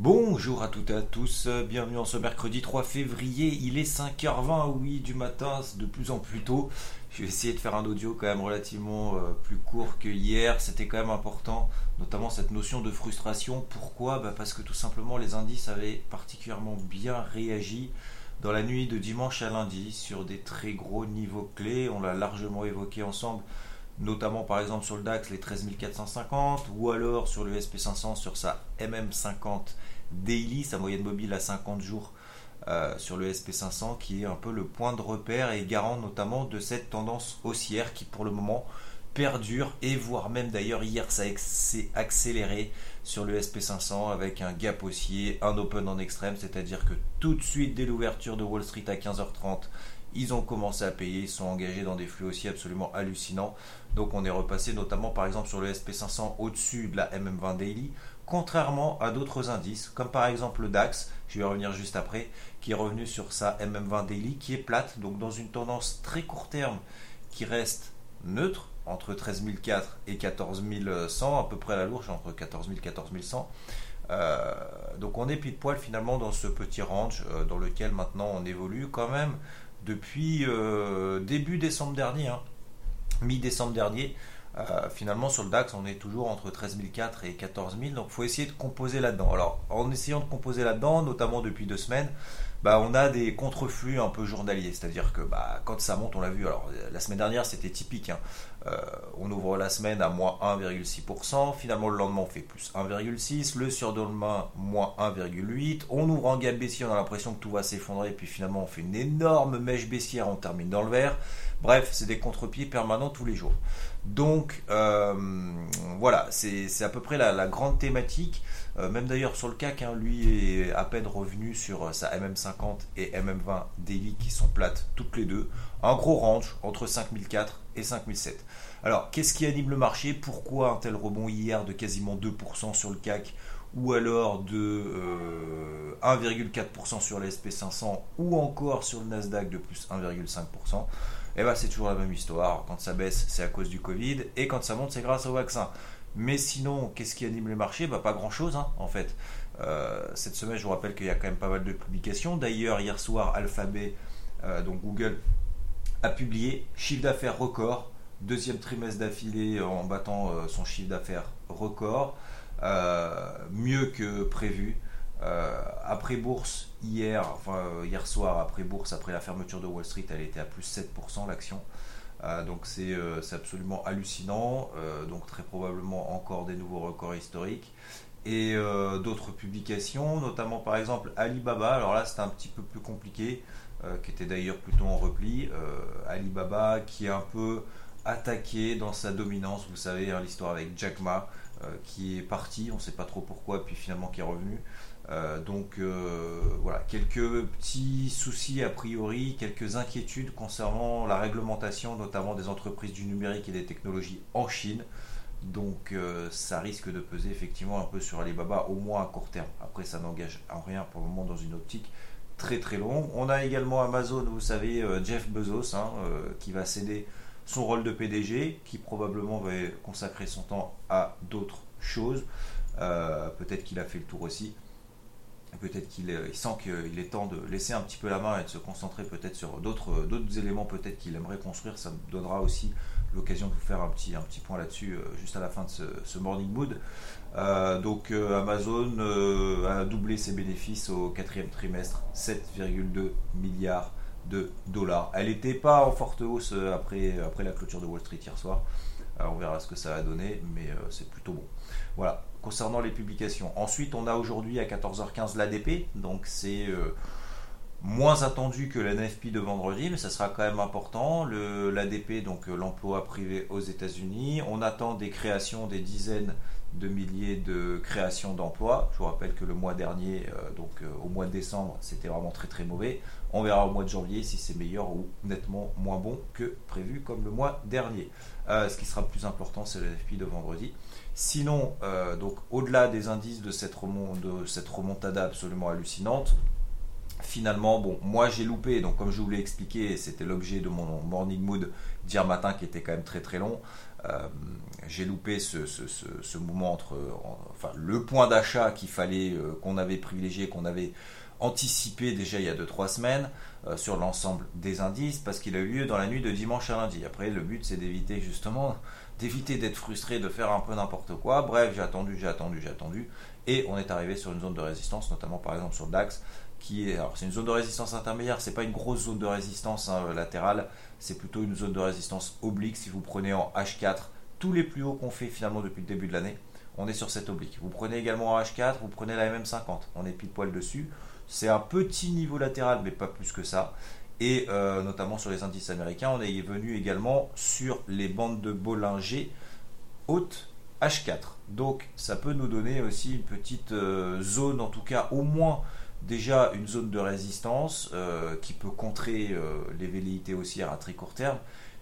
Bonjour à toutes et à tous, bienvenue en ce mercredi 3 février, il est 5h20, oui, du matin, c'est de plus en plus tôt. Je vais essayer de faire un audio quand même relativement euh, plus court que hier, c'était quand même important, notamment cette notion de frustration. Pourquoi? Bah Parce que tout simplement les indices avaient particulièrement bien réagi dans la nuit de dimanche à lundi sur des très gros niveaux clés, on l'a largement évoqué ensemble notamment par exemple sur le DAX les 13 450 ou alors sur le SP500 sur sa MM50 daily, sa moyenne mobile à 50 jours euh, sur le SP500 qui est un peu le point de repère et garant notamment de cette tendance haussière qui pour le moment perdure et voire même d'ailleurs hier ça s'est accéléré sur le SP500 avec un gap haussier, un open en extrême, c'est-à-dire que tout de suite dès l'ouverture de Wall Street à 15h30 ils ont commencé à payer, ils sont engagés dans des flux aussi absolument hallucinants. Donc on est repassé notamment par exemple sur le SP500 au-dessus de la MM20 Daily, contrairement à d'autres indices, comme par exemple le DAX, je vais revenir juste après, qui est revenu sur sa MM20 Daily, qui est plate, donc dans une tendance très court terme qui reste neutre, entre 13 004 et 14 100, à peu près la louche, entre 14 000 et 14 100. donc on est pile poil finalement dans ce petit range euh, dans lequel maintenant on évolue quand même depuis euh, début décembre dernier, hein. mi-décembre dernier. Euh, finalement, sur le DAX, on est toujours entre 13 004 et 14 000. Donc, il faut essayer de composer là-dedans. Alors, en essayant de composer là-dedans, notamment depuis deux semaines, bah, on a des contreflux un peu journaliers. C'est-à-dire que bah, quand ça monte, on l'a vu. Alors, la semaine dernière, c'était typique. Hein. Euh, on ouvre la semaine à moins 1,6%. Finalement, le lendemain, on fait plus 1,6%. Le surlendemain, moins 1,8%. On ouvre en gap baissier, on a l'impression que tout va s'effondrer. Puis finalement, on fait une énorme mèche baissière, on termine dans le vert. Bref, c'est des contre-pieds permanents tous les jours. Donc, euh, voilà, c'est à peu près la, grande thématique. Euh, même d'ailleurs sur le CAC, hein, lui est à peine revenu sur sa MM50 et MM20 daily qui sont plates toutes les deux. Un gros range entre 5004 et 5007. Alors, qu'est-ce qui anime le marché? Pourquoi un tel rebond hier de quasiment 2% sur le CAC ou alors de 1,4% euh, sur l'SP 500 ou encore sur le Nasdaq de plus 1,5%, et bien c'est toujours la même histoire. Quand ça baisse, c'est à cause du Covid, et quand ça monte, c'est grâce au vaccin. Mais sinon, qu'est-ce qui anime les marchés bah, Pas grand-chose, hein, en fait. Euh, cette semaine, je vous rappelle qu'il y a quand même pas mal de publications. D'ailleurs, hier soir, Alphabet, euh, donc Google, a publié chiffre d'affaires record, deuxième trimestre d'affilée en battant euh, son chiffre d'affaires record, mieux que prévu. Après bourse, hier, enfin hier soir, après bourse, après la fermeture de Wall Street, elle était à plus 7% l'action. Euh, donc euh, c'est absolument hallucinant, euh, donc très probablement encore des nouveaux records historiques. Et d'autres publications, notamment par exemple Alibaba, alors là c'est un petit peu plus compliqué, qui était d'ailleurs plutôt en repli. Alibaba qui est un peu attaqué dans sa dominance, vous savez, hein, l'histoire avec Jack Ma, qui est parti, on ne sait pas trop pourquoi, puis finalement qui est revenu. Euh, donc euh, voilà, quelques petits soucis a priori, quelques inquiétudes concernant la réglementation, notamment des entreprises du numérique et des technologies en Chine. Donc euh, ça risque de peser effectivement un peu sur Alibaba, au moins à court terme. Après, ça n'engage en rien pour le moment dans une optique très très longue. On a également Amazon, vous savez, Jeff Bezos, hein, qui va céder son rôle de PDG, qui probablement va consacrer son temps à d'autres choses. Peut-être qu'il a fait le tour aussi peut-être qu'il sent qu'il est temps de laisser un petit peu la main et de se concentrer peut-être sur d'autres éléments peut-être qu'il aimerait construire. Ça me donnera aussi l'occasion de vous faire un petit, point là-dessus euh, juste à la fin de ce, morning mood. Euh, donc euh, Amazon a doublé ses bénéfices au quatrième trimestre, 7,2 milliards de dollars. Elle n'était pas en forte hausse après, après la clôture de Wall Street hier soir. on verra ce que ça va donner, mais c'est plutôt bon. Voilà, concernant les publications. Ensuite, on a aujourd'hui à 14h15 l'ADP, donc c'est euh, Moins attendu que l'NFP de vendredi, mais ça sera quand même important. L'ADP, donc l'emploi privé aux États-Unis. On attend des créations, des dizaines de milliers de créations d'emplois. Je vous rappelle que le mois dernier, donc au mois de décembre, c'était vraiment très très mauvais. On verra au mois de janvier si c'est meilleur ou nettement moins bon que prévu comme le mois dernier. ce qui sera plus important, c'est le NFP de vendredi. Sinon, euh, donc au-delà des indices de cette, de cette remontada absolument hallucinante, finalement, bon, moi j'ai loupé, donc comme je vous l'ai expliqué, c'était l'objet de mon morning mood d'hier matin qui était quand même très très long. Euh, j'ai loupé ce, moment entre enfin, le point d'achat qu'il fallait, euh, qu'on avait privilégié, qu'on avait anticipé déjà il y a 2-3 semaines sur l'ensemble des indices, parce qu'il a eu lieu dans la nuit de dimanche à lundi. Après, le but c'est d'éviter justement d'éviter d'être frustré, de faire un peu n'importe quoi. Bref, j'ai attendu, j'ai attendu, j'ai attendu. Et on est arrivé sur une zone de résistance, notamment par exemple sur le DAX, c'est une zone de résistance intermédiaire, c'est pas une grosse zone de résistance hein, latérale, c'est plutôt une zone de résistance oblique. Si vous prenez en H4 tous les plus hauts qu'on fait finalement depuis le début de l'année, on est sur cette oblique. Vous prenez également en H4, vous prenez la MM50, on est pile poil dessus. C'est un petit niveau latéral, mais pas plus que ça et euh, notamment sur les indices américains. On est venu également sur les bandes de Bollinger haute H4. Donc ça peut nous donner aussi une petite euh, zone, en tout cas au moins déjà une zone de résistance euh, qui peut contrer les velléités haussières à très court terme.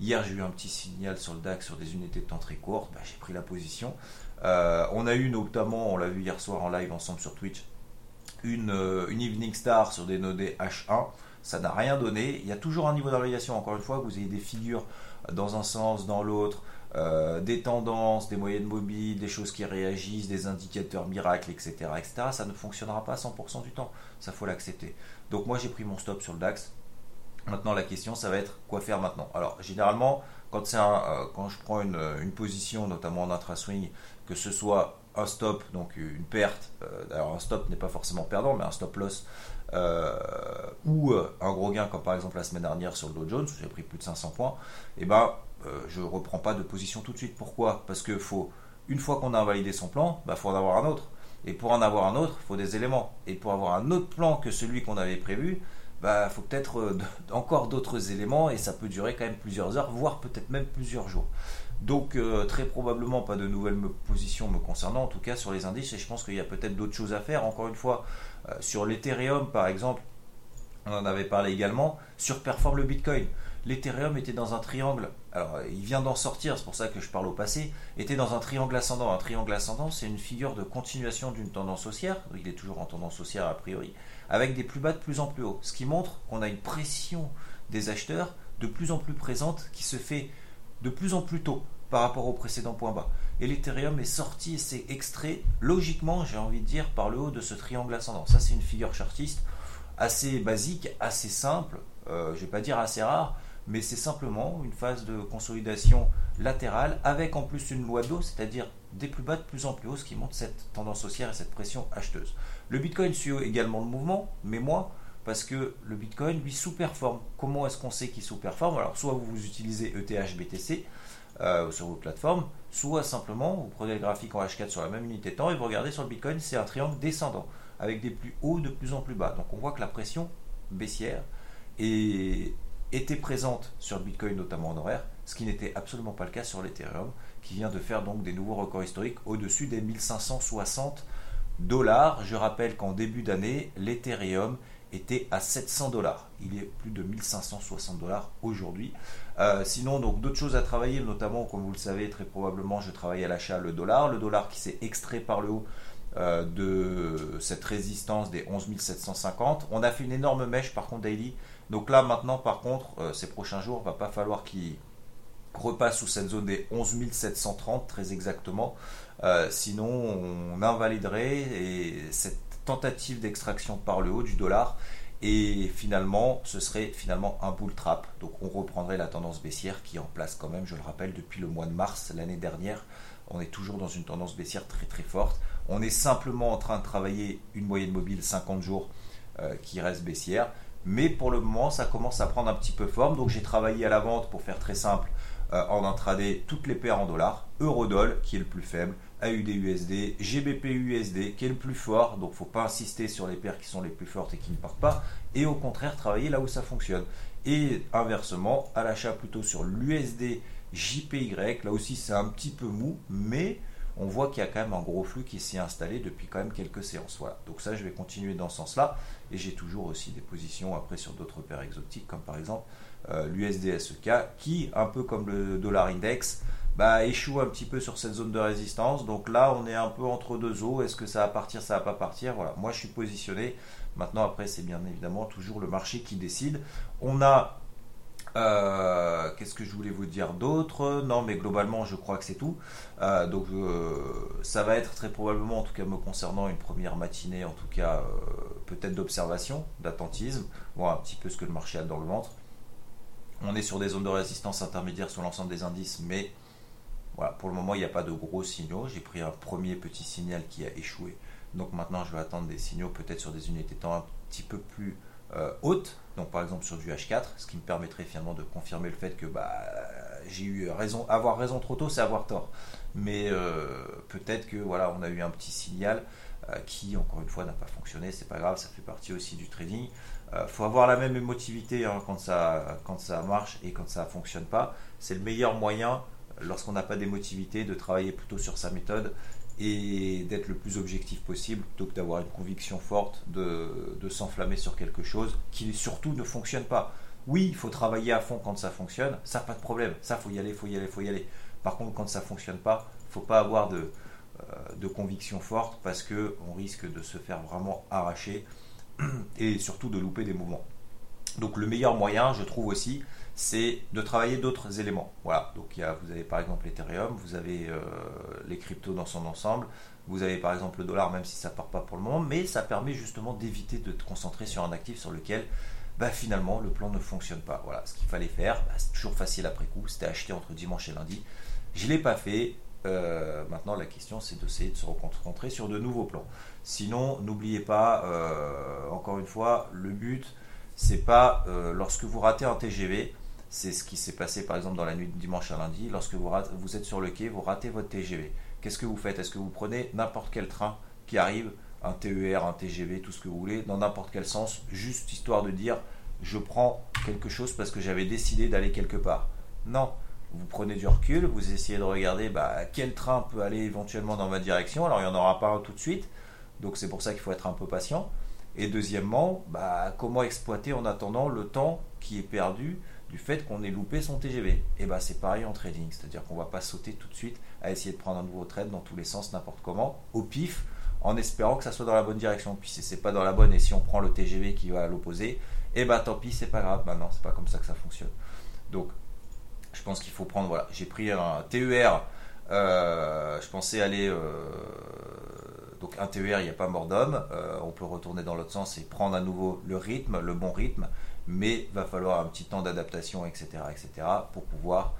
Hier j'ai eu un petit signal sur le DAX sur des unités de temps très courtes, bah, j'ai pris la position. on a eu notamment, on l'a vu hier soir en live ensemble sur Twitch, une, Evening Star sur des nodés H1 ça n'a rien donné. Il y a toujours un niveau d'organisation, encore une fois, que vous ayez des figures dans un sens, dans l'autre, euh, des tendances, des moyennes mobiles, des choses qui réagissent, des indicateurs miracles, etc., etc. Ça ne fonctionnera pas 100% du temps. Ça faut l'accepter. Donc moi j'ai pris mon stop sur le DAX. Maintenant la question ça va être quoi faire maintenant? Alors généralement quand, c'est euh, quand je prends une, une, position, notamment en intra-swing, que ce soit un stop, donc une perte, euh, alors un stop n'est pas forcément perdant, mais un stop loss, euh, ou euh, un gros gain comme par exemple la semaine dernière sur le Dow Jones, j'ai pris plus de 500 points, et eh ben euh, je reprends pas de position tout de suite. Pourquoi? Parce que faut une fois qu'on a invalidé son plan, il bah, faut en avoir un autre. Et pour en avoir un autre, il faut des éléments. Et pour avoir un autre plan que celui qu'on avait prévu, il bah, faut peut-être encore d'autres éléments et ça peut durer quand même plusieurs heures, voire peut-être même plusieurs jours. Donc très probablement pas de nouvelles positions me concernant, en tout cas sur les indices, et je pense qu'il y a peut-être d'autres choses à faire. Encore une fois, euh, sur l'Ethereum, par exemple, on en avait parlé également, surperforme le Bitcoin. L'Ethereum était dans un triangle, alors il vient d'en sortir, c'est pour ça que je parle au passé, était dans un triangle ascendant. Un triangle ascendant, c'est une figure de continuation d'une tendance haussière, il est toujours en tendance haussière a priori, avec des plus bas de plus en plus haut. Ce qui montre qu'on a une pression des acheteurs de plus en plus présente qui se fait de plus en plus tôt par rapport au précédent point bas. Et l'Ethereum est sorti et s'est extrait, logiquement, j'ai envie de dire, par le haut de ce triangle ascendant. Ça, c'est une figure chartiste assez basique, assez simple, euh, je ne vais pas dire assez rare, mais c'est simplement une phase de consolidation latérale avec en plus une loi d'eau, c'est-à-dire des plus bas de plus en plus haut, ce qui montre cette tendance haussière et cette pression acheteuse. Le Bitcoin suit également le mouvement, mais moi, parce que le Bitcoin lui sous-performe. Comment est-ce qu'on sait qu'il sous-performe? Alors, soit vous utilisez ETH BTC, euh, sur vos plateformes, soit simplement vous prenez le graphique en H4 sur la même unité de temps et vous regardez sur le Bitcoin, c'est un triangle descendant avec des plus hauts de plus en plus bas. Donc on voit que la pression baissière était présente sur Bitcoin notamment en horaire, ce qui n'était absolument pas le cas sur l'Ethereum qui vient de faire donc des nouveaux records historiques au-dessus des 1560 dollars. Je rappelle qu'en début d'année, l'Ethereum était à 700 dollars. Il est plus de 1560 dollars aujourd'hui. Euh, sinon, donc d'autres choses à travailler, notamment, comme vous le savez, très probablement, je travaille à l'achat le dollar. Le dollar qui s'est extrait par le haut euh, de cette résistance des 11 750. On a fait une énorme mèche, par contre, daily. Donc là, maintenant, par contre, euh, ces prochains jours, il va pas falloir qu'il repasse sous cette zone des 11 730, très exactement. sinon, on invaliderait et cette tentative d'extraction par le haut du dollar. Et finalement, ce serait finalement un bull trap. Donc on reprendrait la tendance baissière qui est en place quand même, je le rappelle, depuis le mois de mars l'année dernière. On est toujours dans une tendance baissière très très forte. On est simplement en train de travailler une moyenne mobile 50 jours euh, qui reste baissière. Mais pour le moment, ça commence à prendre un petit peu forme. Donc j'ai travaillé à la vente pour faire très simple euh, en intraday toutes les paires en dollars. Eurodoll qui est le plus faible, AUD-USD, GBP-USD qui est le plus fort, donc faut pas insister sur les paires qui sont les plus fortes et qui ne partent pas, et au contraire travailler là où ça fonctionne. Et inversement, à l'achat plutôt sur l'USD JPY, là aussi c'est un petit peu mou, mais on voit qu'il y a quand même un gros flux qui s'est installé depuis quand même quelques séances. Voilà. Donc ça, je vais continuer dans ce sens-là. Et j'ai toujours aussi des positions après sur d'autres paires exotiques, comme par exemple euh, l'USD SEK, qui, un peu comme le dollar index, bah, échoue un petit peu sur cette zone de résistance. Donc là, on est un peu entre deux eaux. Est-ce que ça va partir, ça va pas partir? Voilà. Moi, je suis positionné. Maintenant, après, c'est bien évidemment toujours le marché qui décide. On a euh, qu'est-ce que je voulais vous dire d'autre? Non, mais globalement, je crois que c'est tout. Euh, donc, ça va être très probablement, en tout cas me concernant, une première matinée, en tout cas peut-être d'observation, d'attentisme, voir un petit peu ce que le marché a dans le ventre. On est sur des zones de résistance intermédiaires sur l'ensemble des indices, mais voilà, pour le moment, il n'y a pas de gros signaux. J'ai pris un premier petit signal qui a échoué. Donc maintenant, je vais attendre des signaux peut-être sur des unités temps un petit peu plus euh, hautes. Donc par exemple sur du H4, ce qui me permettrait finalement de confirmer le fait que bah, j'ai eu raison. Avoir raison trop tôt, c'est avoir tort. Mais euh, peut-être que voilà, on a eu un petit signal euh, qui, encore une fois, n'a pas fonctionné. C'est pas grave, ça fait partie aussi du trading. Faut avoir la même émotivité hein, quand, ça, quand ça marche et quand ça ne fonctionne pas. C'est le meilleur moyen lorsqu'on n'a pas d'émotivité, de travailler plutôt sur sa méthode et d'être le plus objectif possible plutôt que d'avoir une conviction forte de, s'enflammer sur quelque chose qui surtout ne fonctionne pas. Oui, il faut travailler à fond quand ça fonctionne, ça pas de problème, ça faut y aller, faut y aller, faut y aller. Par contre, quand ça fonctionne pas, faut pas avoir de, euh, de conviction forte parce que on risque de se faire vraiment arracher et surtout de louper des mouvements. Donc le meilleur moyen, je trouve aussi, c'est de travailler d'autres éléments. Voilà, donc il y a, vous avez par exemple l'Ethereum, vous avez euh, les cryptos dans son ensemble, vous avez par exemple le dollar, même si ça ne part pas pour le moment, mais ça permet justement d'éviter de te concentrer sur un actif sur lequel bah, finalement le plan ne fonctionne pas. Voilà, ce qu'il fallait faire, bah, c'est toujours facile après coup, c'était acheter entre dimanche et lundi. Je ne l'ai pas fait. Euh, maintenant, la question, c'est d'essayer de se reconcentrer sur de nouveaux plans. Sinon, n'oubliez pas, euh, encore une fois, le but, c'est pas lorsque vous ratez un TGV, c'est ce qui s'est passé par exemple dans la nuit de dimanche à lundi. Lorsque vous, vous êtes sur le quai, vous ratez votre TGV. Qu'est-ce que vous faites? Est-ce que vous prenez n'importe quel train qui arrive, un TER, un TGV, tout ce que vous voulez, dans n'importe quel sens, juste histoire de dire je prends quelque chose parce que j'avais décidé d'aller quelque part? Non. Vous prenez du recul, vous essayez de regarder bah, quel train peut aller éventuellement dans ma direction. Alors il n'y en aura pas tout de suite, donc c'est pour ça qu'il faut être un peu patient. Et deuxièmement, bah, comment exploiter en attendant le temps qui est perdu du fait qu'on ait loupé son TGV. Et bah c'est pareil en trading, c'est-à-dire qu'on va pas sauter tout de suite à essayer de prendre un nouveau trade dans tous les sens, n'importe comment, au pif, en espérant que ça soit dans la bonne direction. Puis si c'est pas dans la bonne et si on prend le TGV qui va à l'opposé, et bah tant pis, c'est pas grave. Bah non, c'est pas comme ça que ça fonctionne. Donc je pense qu'il faut prendre, voilà, j'ai pris un TER, euh, je pensais aller. Euh, donc un TER, il n'y a pas mort d'homme. Euh, on peut retourner dans l'autre sens et prendre à nouveau le rythme, le bon rythme mais va falloir un petit temps d'adaptation, etc., etc., pour pouvoir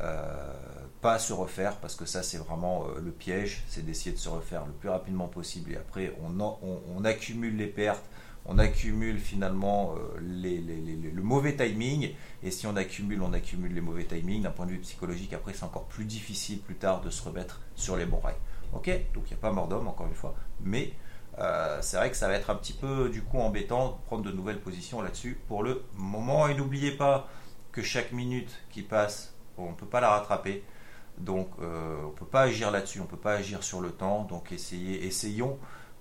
euh, pas se refaire, parce que ça c'est vraiment euh, le piège, c'est d'essayer de se refaire le plus rapidement possible, et après on, accumule les pertes, on accumule finalement le mauvais timing, et si on accumule, on accumule les mauvais timings, d'un point de vue psychologique, après c'est encore plus difficile plus tard de se remettre sur les bons rails. Ok Donc il n'y a pas mort d'homme, encore une fois, mais euh, c'est vrai que ça va être un petit peu du coup embêtant de prendre de nouvelles positions là-dessus pour le moment. Et n'oubliez pas que chaque minute qui passe, on ne peut pas la rattraper. Donc euh, on ne peut pas agir là-dessus, on ne peut pas agir sur le temps. Donc essayez, essayons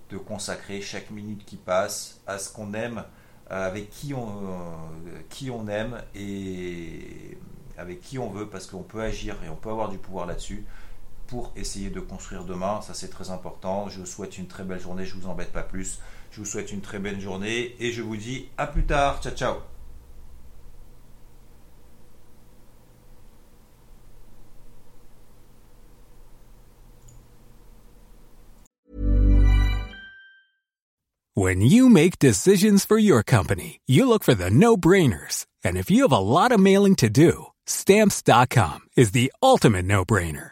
de consacrer chaque minute qui passe à ce qu'on aime, euh, avec qui on, qui on aime et avec qui on veut, parce qu'on peut agir et on peut avoir du pouvoir là-dessus pour essayer de construire demain. Ça, c'est très important. Je vous souhaite une très belle journée. Je vous embête pas plus. Je vous souhaite une très belle journée et je vous dis à plus tard. Ciao, ciao. When you make decisions for your company, you look for the no-brainers. And if you have a lot of mailing to do, stamps.com is the ultimate no-brainer.